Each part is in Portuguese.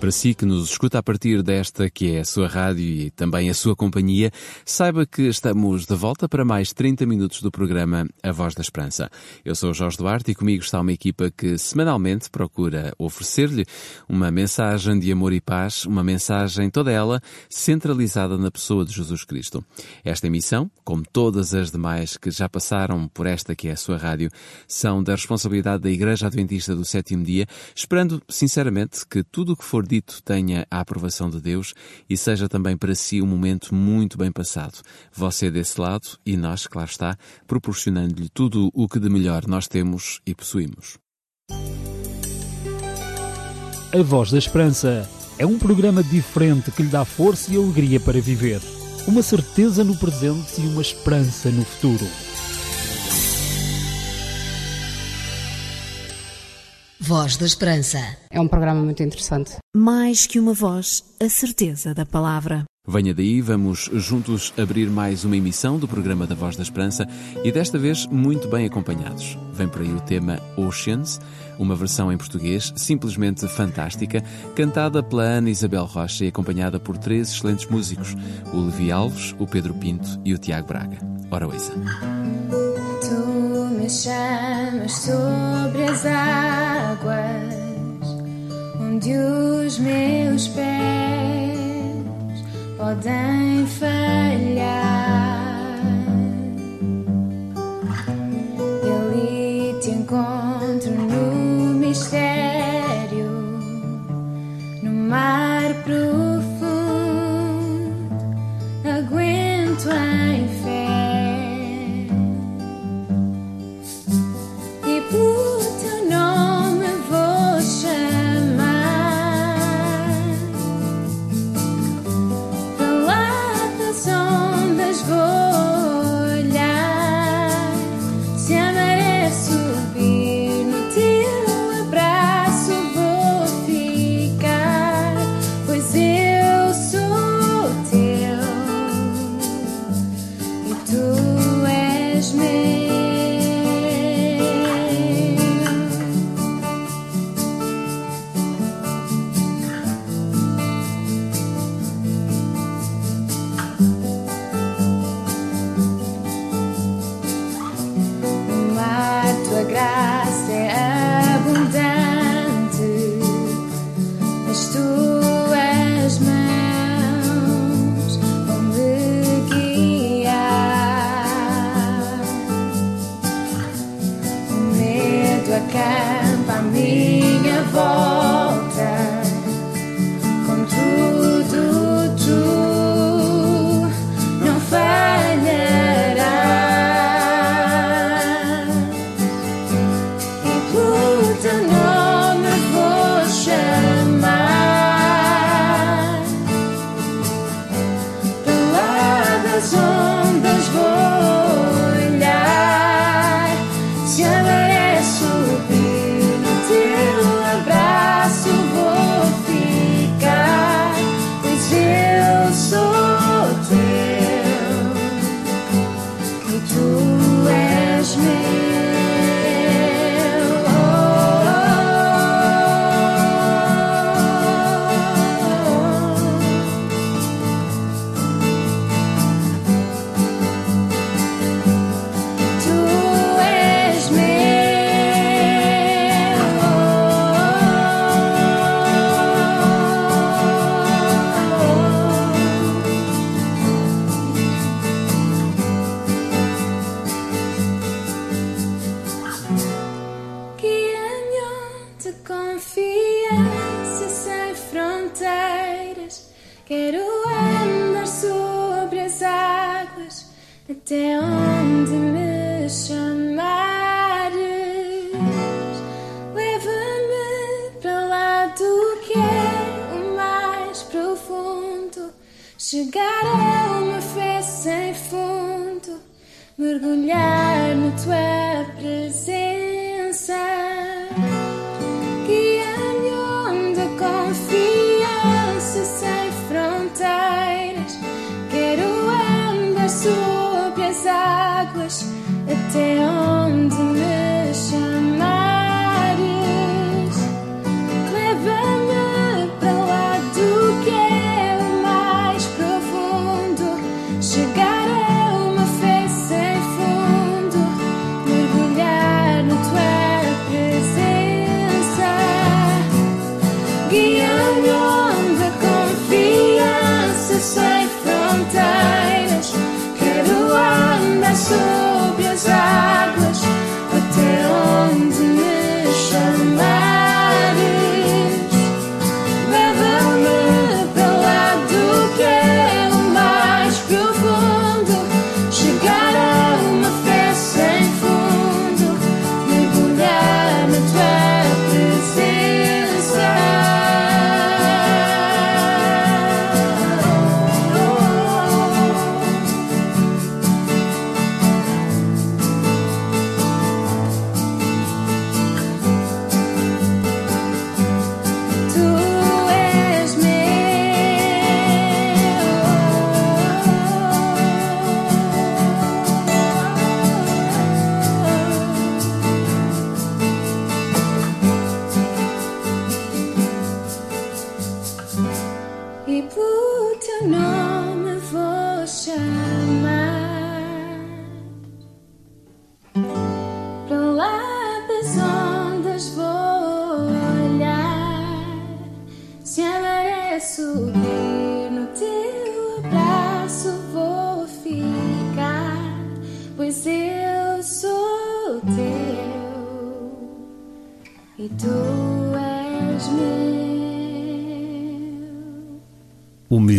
Para si que nos escuta a partir desta que é a sua rádio e também a sua companhia, saiba que estamos de volta para mais 30 minutos do programa A Voz da Esperança. Eu sou Jorge Duarte e comigo está uma equipa que semanalmente procura oferecer-lhe uma mensagem de amor e paz, uma mensagem toda ela centralizada na pessoa de Jesus Cristo. Esta emissão, como todas as demais que já passaram por esta que é a sua rádio, são da responsabilidade da Igreja Adventista do Sétimo Dia, esperando sinceramente que tudo o que for dito tenha a aprovação de Deus e seja também para si um momento muito bem passado. Você desse lado e nós, claro está, proporcionando-lhe tudo o que de melhor nós temos e possuímos. A Voz da Esperança é um programa diferente que lhe dá força e alegria para viver. Uma certeza no presente e uma esperança no futuro. Voz da Esperança. É um programa muito interessante. Mais que uma voz, a certeza da palavra. Venha daí, vamos juntos abrir mais uma emissão do programa da Voz da Esperança e desta vez muito bem acompanhados. Vem por aí o tema Oceans, uma versão em português simplesmente fantástica, cantada pela Ana Isabel Rocha e acompanhada por três excelentes músicos, o Levi Alves, o Pedro Pinto e o Tiago Braga. Ora, ouça. Me chamas sobre as águas, onde os meus pés podem falhar. Quero andar sobre as águas até onde me chamares. Leva-me para lá do que é o mais profundo. Chegar a uma fé sem fundo. mergulhar na tua presença. Até onde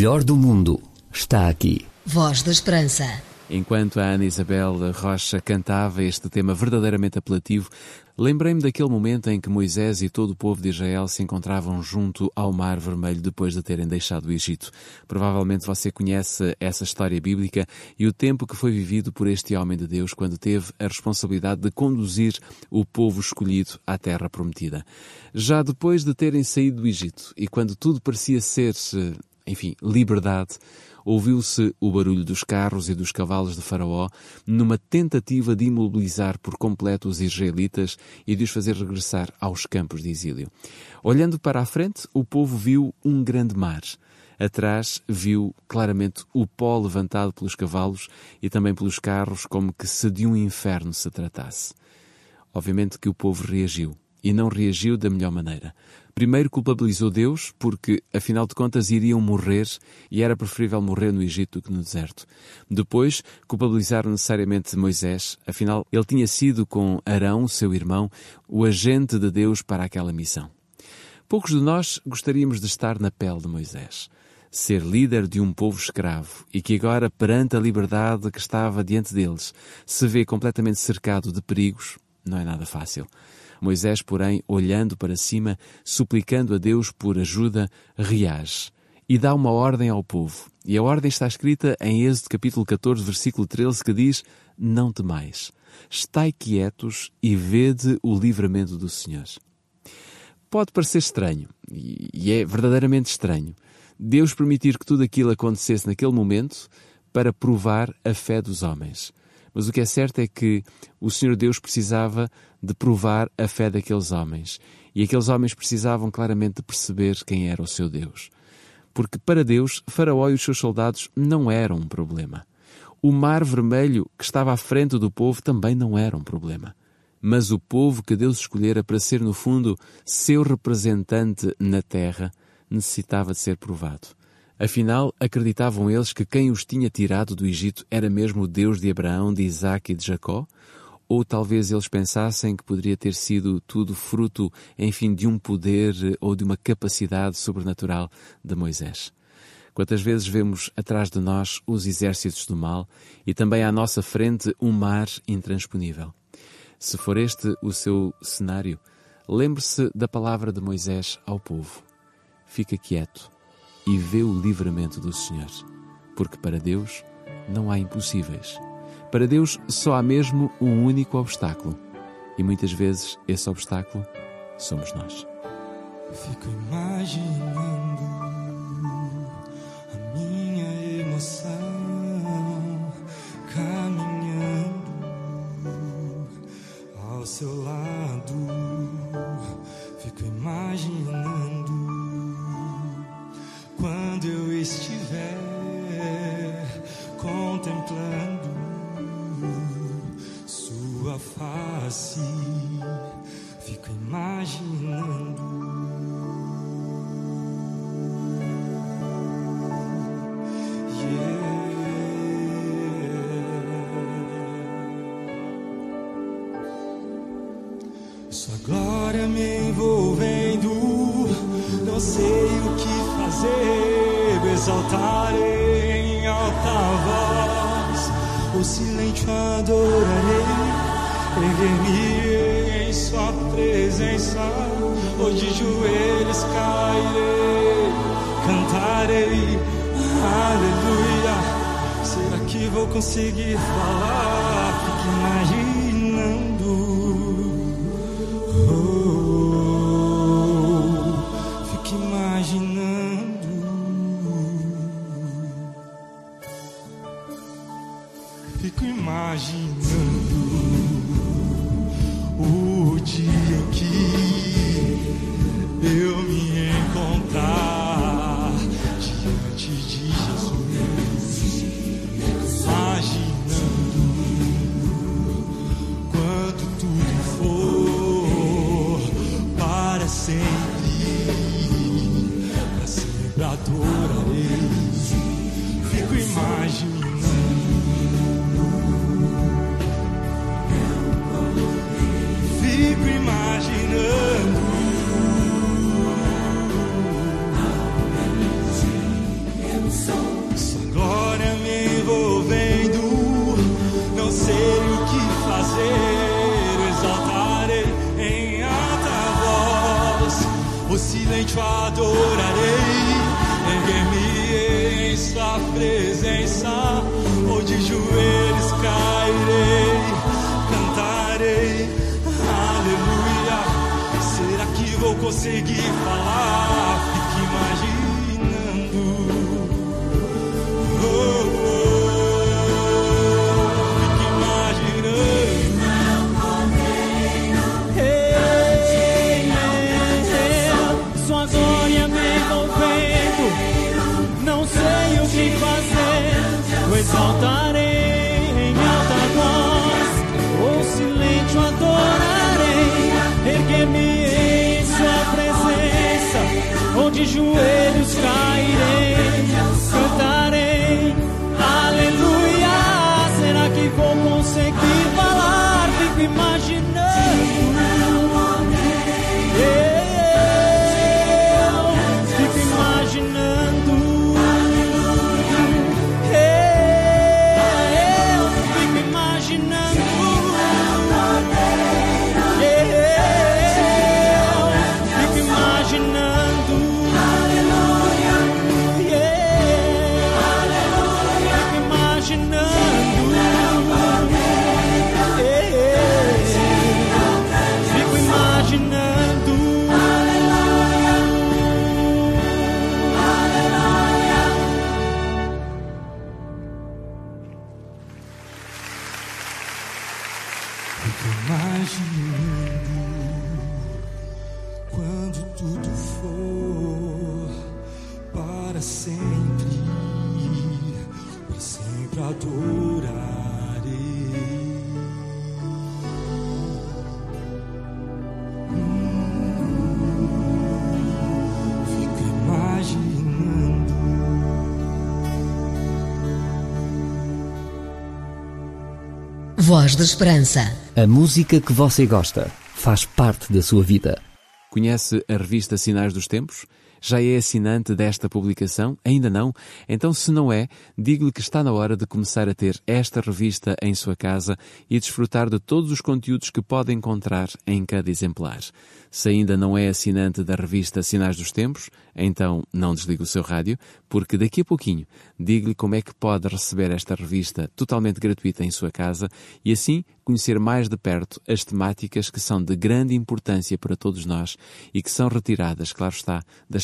melhor do mundo está aqui. Voz da Esperança. Enquanto a Ana Isabel Rocha cantava este tema verdadeiramente apelativo, lembrei-me daquele momento em que Moisés e todo o povo de Israel se encontravam junto ao Mar Vermelho depois de terem deixado o Egito. Provavelmente você conhece essa história bíblica e o tempo que foi vivido por este homem de Deus quando teve a responsabilidade de conduzir o povo escolhido à terra prometida. Já depois de terem saído do Egito e quando tudo parecia ser enfim, liberdade, ouviu-se o barulho dos carros e dos cavalos de Faraó numa tentativa de imobilizar por completo os israelitas e de os fazer regressar aos campos de exílio. Olhando para a frente, o povo viu um grande mar. Atrás viu claramente o pó levantado pelos cavalos e também pelos carros, como que se de um inferno se tratasse. Obviamente que o povo reagiu e não reagiu da melhor maneira. Primeiro culpabilizou Deus porque, afinal de contas, iriam morrer e era preferível morrer no Egito do que no deserto. Depois, culpabilizaram necessariamente Moisés, afinal, ele tinha sido com Arão, seu irmão, o agente de Deus para aquela missão. Poucos de nós gostaríamos de estar na pele de Moisés. Ser líder de um povo escravo e que agora, perante a liberdade que estava diante deles, se vê completamente cercado de perigos, não é nada fácil. Moisés, porém, olhando para cima, suplicando a Deus por ajuda, reage e dá uma ordem ao povo. E a ordem está escrita em Êxodo capítulo 14, versículo 13, que diz: Não temais, estai quietos e vede o livramento do Senhor. Pode parecer estranho, e é verdadeiramente estranho, Deus permitir que tudo aquilo acontecesse naquele momento para provar a fé dos homens. Mas o que é certo é que o Senhor Deus precisava de provar a fé daqueles homens. E aqueles homens precisavam claramente de perceber quem era o seu Deus. Porque para Deus, Faraó e os seus soldados não eram um problema. O mar vermelho que estava à frente do povo também não era um problema. Mas o povo que Deus escolhera para ser, no fundo, seu representante na terra, necessitava de ser provado. Afinal, acreditavam eles que quem os tinha tirado do Egito era mesmo o Deus de Abraão, de Isaac e de Jacó? Ou talvez eles pensassem que poderia ter sido tudo fruto, enfim, de um poder ou de uma capacidade sobrenatural de Moisés? Quantas vezes vemos atrás de nós os exércitos do mal e também à nossa frente um mar intransponível? Se for este o seu cenário, lembre-se da palavra de Moisés ao povo. Fica quieto e vê o livramento do Senhor, porque para Deus não há impossíveis. Para Deus só há mesmo um único obstáculo. E muitas vezes esse obstáculo somos nós. Fico imaginando a minha emoção caminhando ao seu lado. Fico imaginando quando eu estiver contemplando sua face. Fico imaginando. Sua glória me envolvendo, não sei o que fazer, exaltarei em alta voz, o silêncio adorarei, erguer-me em sua presença, de joelhos cairei, cantarei, aleluia. Será que vou conseguir falar? Fique imaginando. Silêncio adorarei, erguer-me em sua presença, ou de joelhos cairei, cantarei, aleluia. Será que vou conseguir falar? Em alta voz, o silêncio adorarei. Erguer-me em Sua presença, onde joelhos cairei, para sempre, para sempre adorarei. Voz da Esperança. A música que você gosta faz parte da sua vida. Conhece a revista Sinais dos Tempos? Já é assinante desta publicação? Ainda não? Então, se não é, digo-lhe que está na hora de começar a ter esta revista em sua casa e desfrutar de todos os conteúdos que pode encontrar em cada exemplar. Se ainda não é assinante da revista Sinais dos Tempos, então não desligue o seu rádio, porque daqui a pouquinho digo-lhe como é que pode receber esta revista totalmente gratuita em sua casa e assim conhecer mais de perto as temáticas que são de grande importância para todos nós e que são retiradas, claro está, das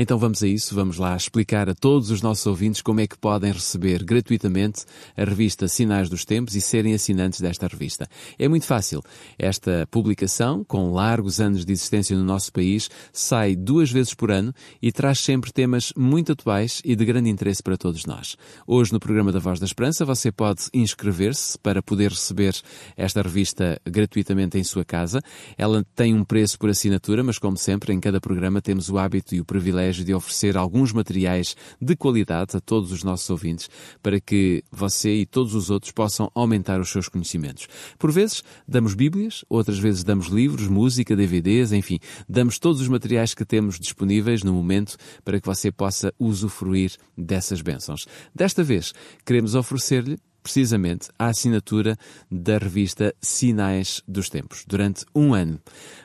Então vamos a isso, vamos lá explicar a todos os nossos ouvintes como é que podem receber gratuitamente a revista Sinais dos Tempos e serem assinantes desta revista. É muito fácil. Esta publicação, com largos anos de existência no nosso país, sai duas vezes por ano e traz sempre temas muito atuais e de grande interesse para todos nós. Hoje, no programa da Voz da Esperança, você pode inscrever-se para poder receber esta revista gratuitamente em sua casa. Ela tem um preço por assinatura, mas como sempre, em cada programa temos o hábito e o privilégio de oferecer alguns materiais de qualidade a todos os nossos ouvintes para que você e todos os outros possam aumentar os seus conhecimentos. Por vezes damos Bíblias, outras vezes damos livros, música, DVDs, enfim, damos todos os materiais que temos disponíveis no momento para que você possa usufruir dessas bênçãos. Desta vez, queremos oferecer-lhe precisamente a assinatura da revista Sinais dos Tempos, durante um ano.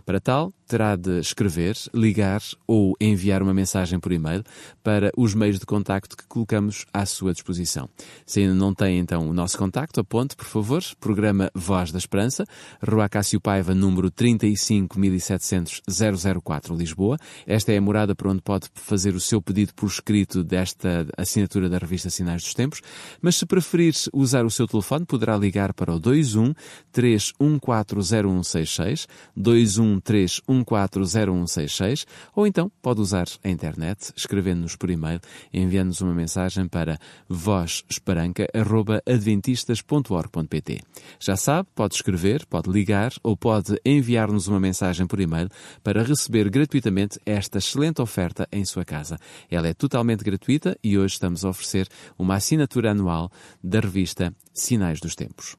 Para tal, terá de escrever, ligar ou enviar uma mensagem por e-mail para os meios de contacto que colocamos à sua disposição. Se ainda não tem então o nosso contacto, aponte, por favor, programa Voz da Esperança, Rua Cássio Paiva, número 35700 004, Lisboa. Esta é a morada para onde pode fazer o seu pedido por escrito desta assinatura da revista Sinais dos Tempos, mas se preferir usar o seu telefone, poderá ligar para o 21 3140166, 21 3140166, ou então pode usar a internet, escrevendo-nos por e-mail, enviando-nos uma mensagem para vozesperanca.adventistas.org.pt. Já sabe, pode escrever, pode ligar ou pode enviar-nos uma mensagem por e-mail para receber gratuitamente esta excelente oferta em sua casa. Ela é totalmente gratuita e hoje estamos a oferecer uma assinatura anual da revista Sinais dos Tempos.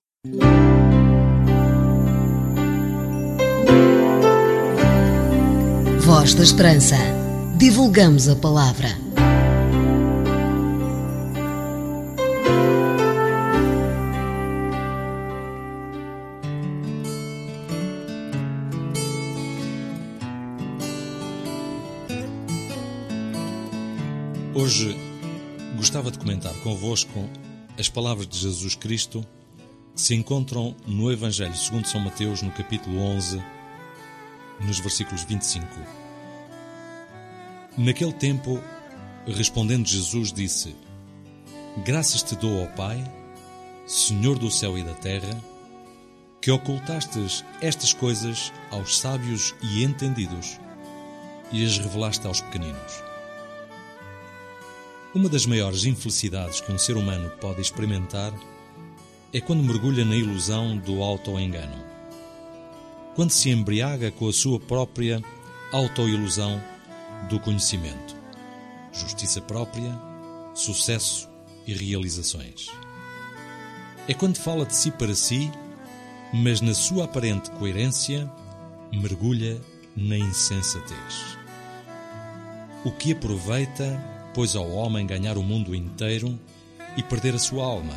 Voz da Esperança. Divulgamos a palavra. Hoje gostava de comentar convosco as palavras de Jesus Cristo se encontram no Evangelho segundo São Mateus, no capítulo 11, nos versículos 25. Naquele tempo, respondendo Jesus, disse: Graças te dou, ó Pai, Senhor do céu e da terra, que ocultastes estas coisas aos sábios e entendidos e as revelaste aos pequeninos. Uma das maiores infelicidades que um ser humano pode experimentar é quando mergulha na ilusão do auto-engano. Quando se embriaga com a sua própria auto-ilusão do conhecimento, justiça própria, sucesso e realizações. É quando fala de si para si, mas na sua aparente coerência mergulha na insensatez. O que aproveita, pois, ao homem ganhar o mundo inteiro e perder a sua alma?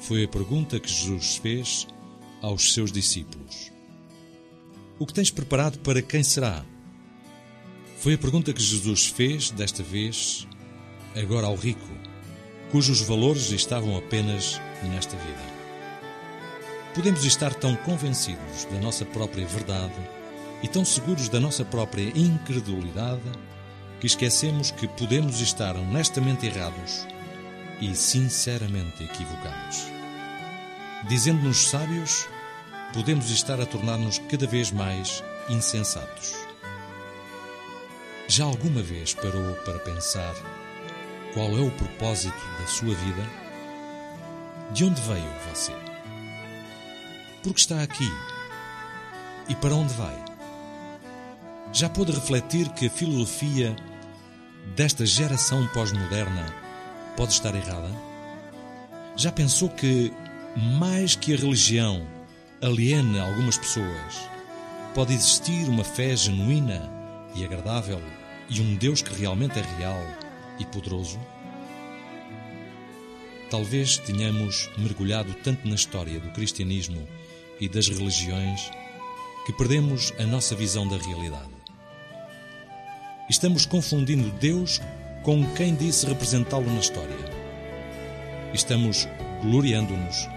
Foi a pergunta que Jesus fez aos seus discípulos. O que tens preparado para quem será? Foi a pergunta que Jesus fez, desta vez, agora ao rico, cujos valores estavam apenas nesta vida. Podemos estar tão convencidos da nossa própria verdade e tão seguros da nossa própria incredulidade que esquecemos que podemos estar honestamente errados e sinceramente equivocados. Dizendo-nos sábios, podemos estar a tornar-nos cada vez mais insensatos. Já alguma vez parou para pensar qual é o propósito da sua vida? De onde veio você? Por que está aqui? E para onde vai? Já pôde refletir que a filosofia desta geração pós-moderna pode estar errada? Já pensou que, mais que a religião aliena algumas pessoas, pode existir uma fé genuína e agradável e um Deus que realmente é real e poderoso? Talvez tenhamos mergulhado tanto na história do cristianismo e das religiões que perdemos a nossa visão da realidade. Estamos confundindo Deus com quem disse representá-lo na história. Estamos gloriando-nos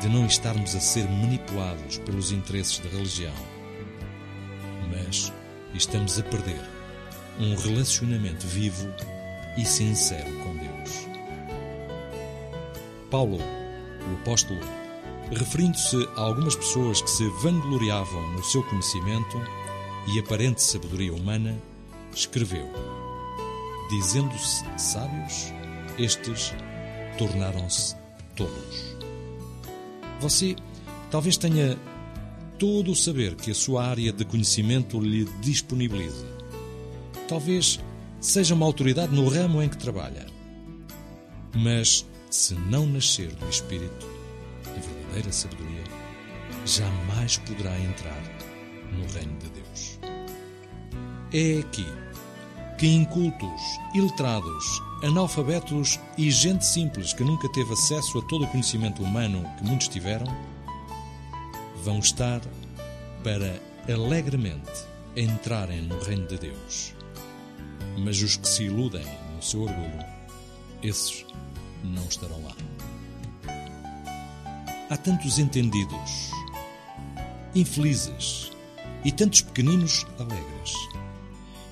de não estarmos a ser manipulados pelos interesses da religião. Mas estamos a perder um relacionamento vivo e sincero com Deus. Paulo, o apóstolo, referindo-se a algumas pessoas que se vangloriavam no seu conhecimento e aparente sabedoria humana, escreveu: Dizendo-se sábios, estes tornaram-se tolos. Você talvez tenha todo o saber que a sua área de conhecimento lhe disponibiliza. Talvez seja uma autoridade no ramo em que trabalha. Mas se não nascer do Espírito, a verdadeira sabedoria, jamais poderá entrar no reino de Deus. É aqui que incultos, iletrados, analfabetos e gente simples que nunca teve acesso a todo o conhecimento humano que muitos tiveram, vão estar para alegremente entrarem no reino de Deus. Mas os que se iludem no seu orgulho, esses não estarão lá. Há tantos entendidos, infelizes e tantos pequeninos alegres.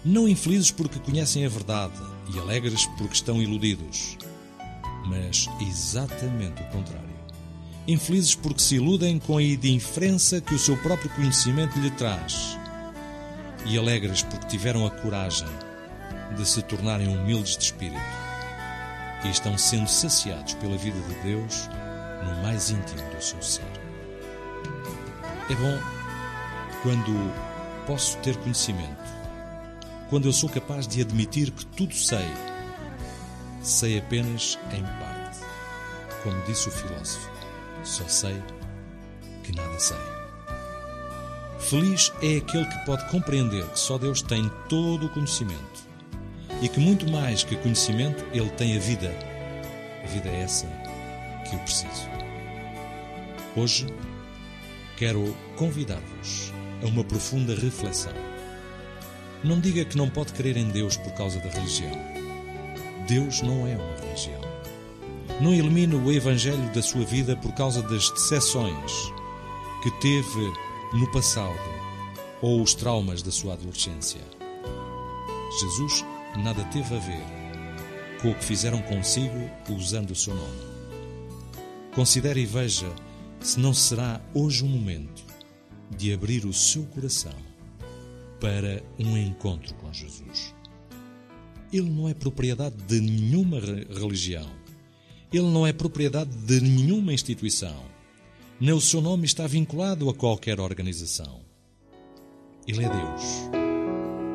Não infelizes porque conhecem a verdade e alegres porque estão iludidos, mas exatamente o contrário. Infelizes porque se iludem com a indiferença que o seu próprio conhecimento lhe traz, e alegres porque tiveram a coragem de se tornarem humildes de espírito e estão sendo saciados pela vida de Deus no mais íntimo do seu ser. É bom quando posso ter conhecimento, quando eu sou capaz de admitir que tudo sei, sei apenas em parte. Como disse o filósofo, só sei que nada sei. Feliz é aquele que pode compreender que só Deus tem todo o conhecimento e que muito mais que conhecimento, ele tem a vida. A vida é essa que eu preciso. Hoje quero convidar-vos a uma profunda reflexão. Não diga que não pode crer em Deus por causa da religião. Deus não é uma religião. Não elimine o Evangelho da sua vida por causa das decepções que teve no passado ou os traumas da sua adolescência. Jesus nada teve a ver com o que fizeram consigo usando o seu nome. Considere e veja se não será hoje o momento de abrir o seu coração para um encontro com Jesus. Ele não é propriedade de nenhuma religião. Ele não é propriedade de nenhuma instituição. Nem o seu nome está vinculado a qualquer organização. Ele é Deus.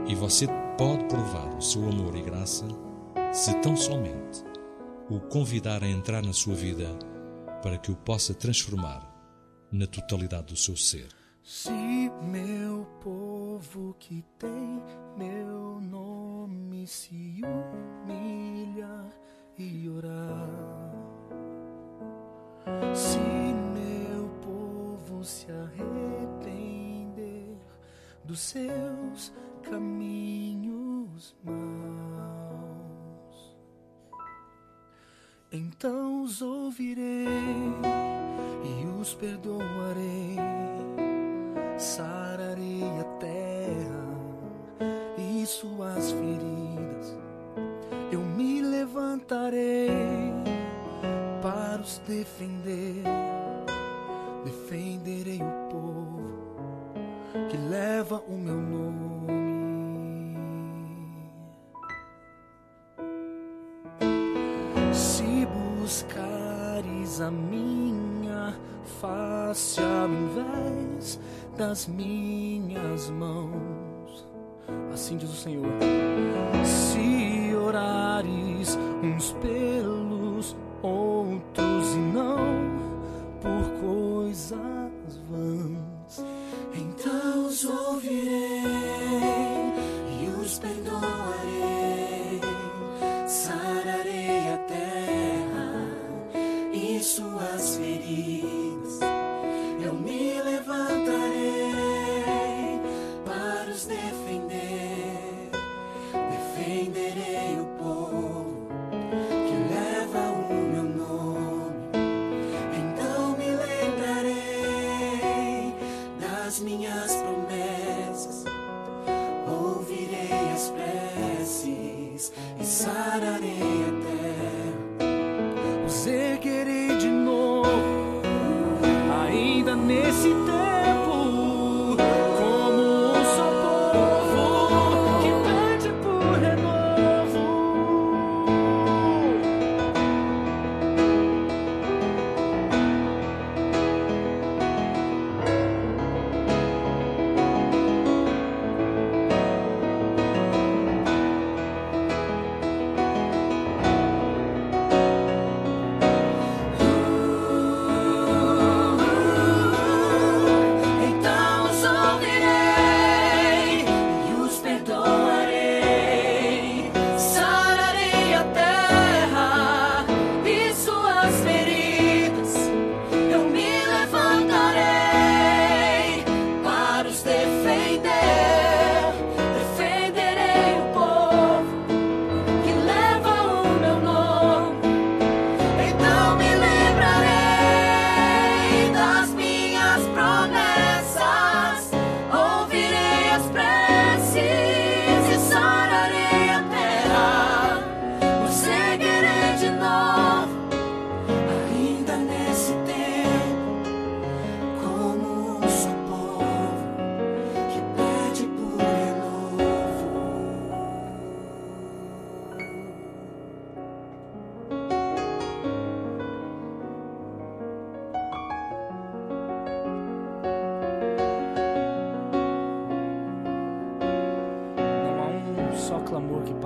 E você pode provar o seu amor e graça se tão somente o convidar a entrar na sua vida para que o possa transformar na totalidade do seu ser. Se meu povo que tem meu nome se humilhar e orar, se meu povo se arrepender dos seus caminhos maus, então os ouvirei e os perdoarei sararei a terra e suas feridas. Eu me levantarei para os defender. Defenderei o povo que leva o meu nome. Se buscares a mim face ao invés das minhas mãos. Assim diz o Senhor: Se orares uns pelos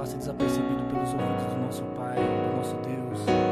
passe desapercebido pelos ouvidos do nosso Pai, do nosso Deus,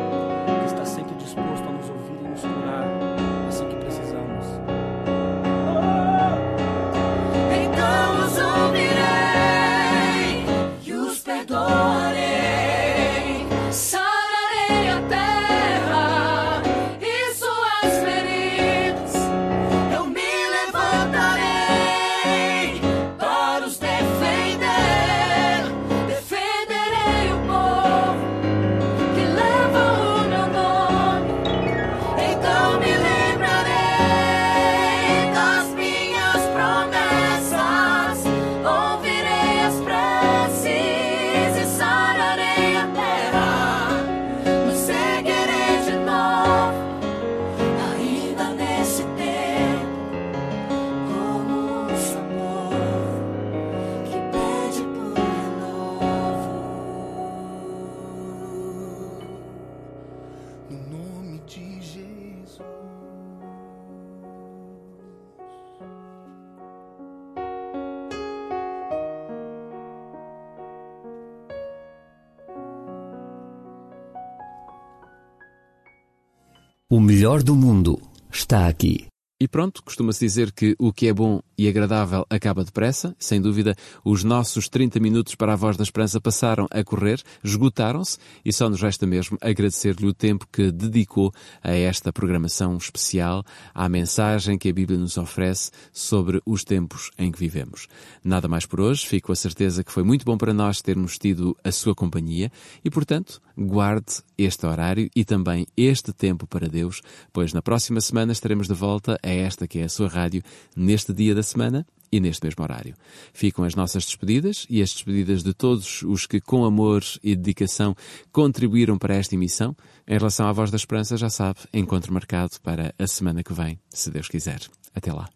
O melhor do mundo está aqui. E pronto, costuma-se dizer que o que é bom e agradável acaba depressa. Sem dúvida, os nossos 30 minutos para a Voz da Esperança passaram a correr, esgotaram-se e só nos resta mesmo agradecer-lhe o tempo que dedicou a esta programação especial, à mensagem que a Bíblia nos oferece sobre os tempos em que vivemos. Nada mais por hoje, fico a certeza que foi muito bom para nós termos tido a sua companhia e, portanto, guarde este horário e também este tempo para Deus, pois na próxima semana estaremos de volta a esta que é a sua rádio, neste dia da semana e neste mesmo horário. Ficam as nossas despedidas e as despedidas de todos os que, com amor e dedicação, contribuíram para esta emissão. Em relação à Voz da Esperança, já sabe, encontro marcado para a semana que vem, se Deus quiser. Até lá.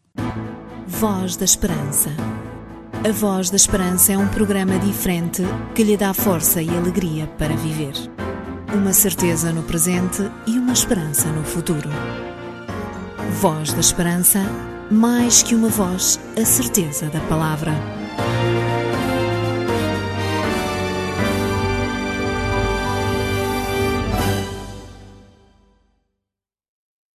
Voz da Esperança. A Voz da Esperança é um programa diferente que lhe dá força e alegria para viver. Uma certeza no presente e uma esperança no futuro. Voz da Esperança, mais que uma voz, a certeza da palavra.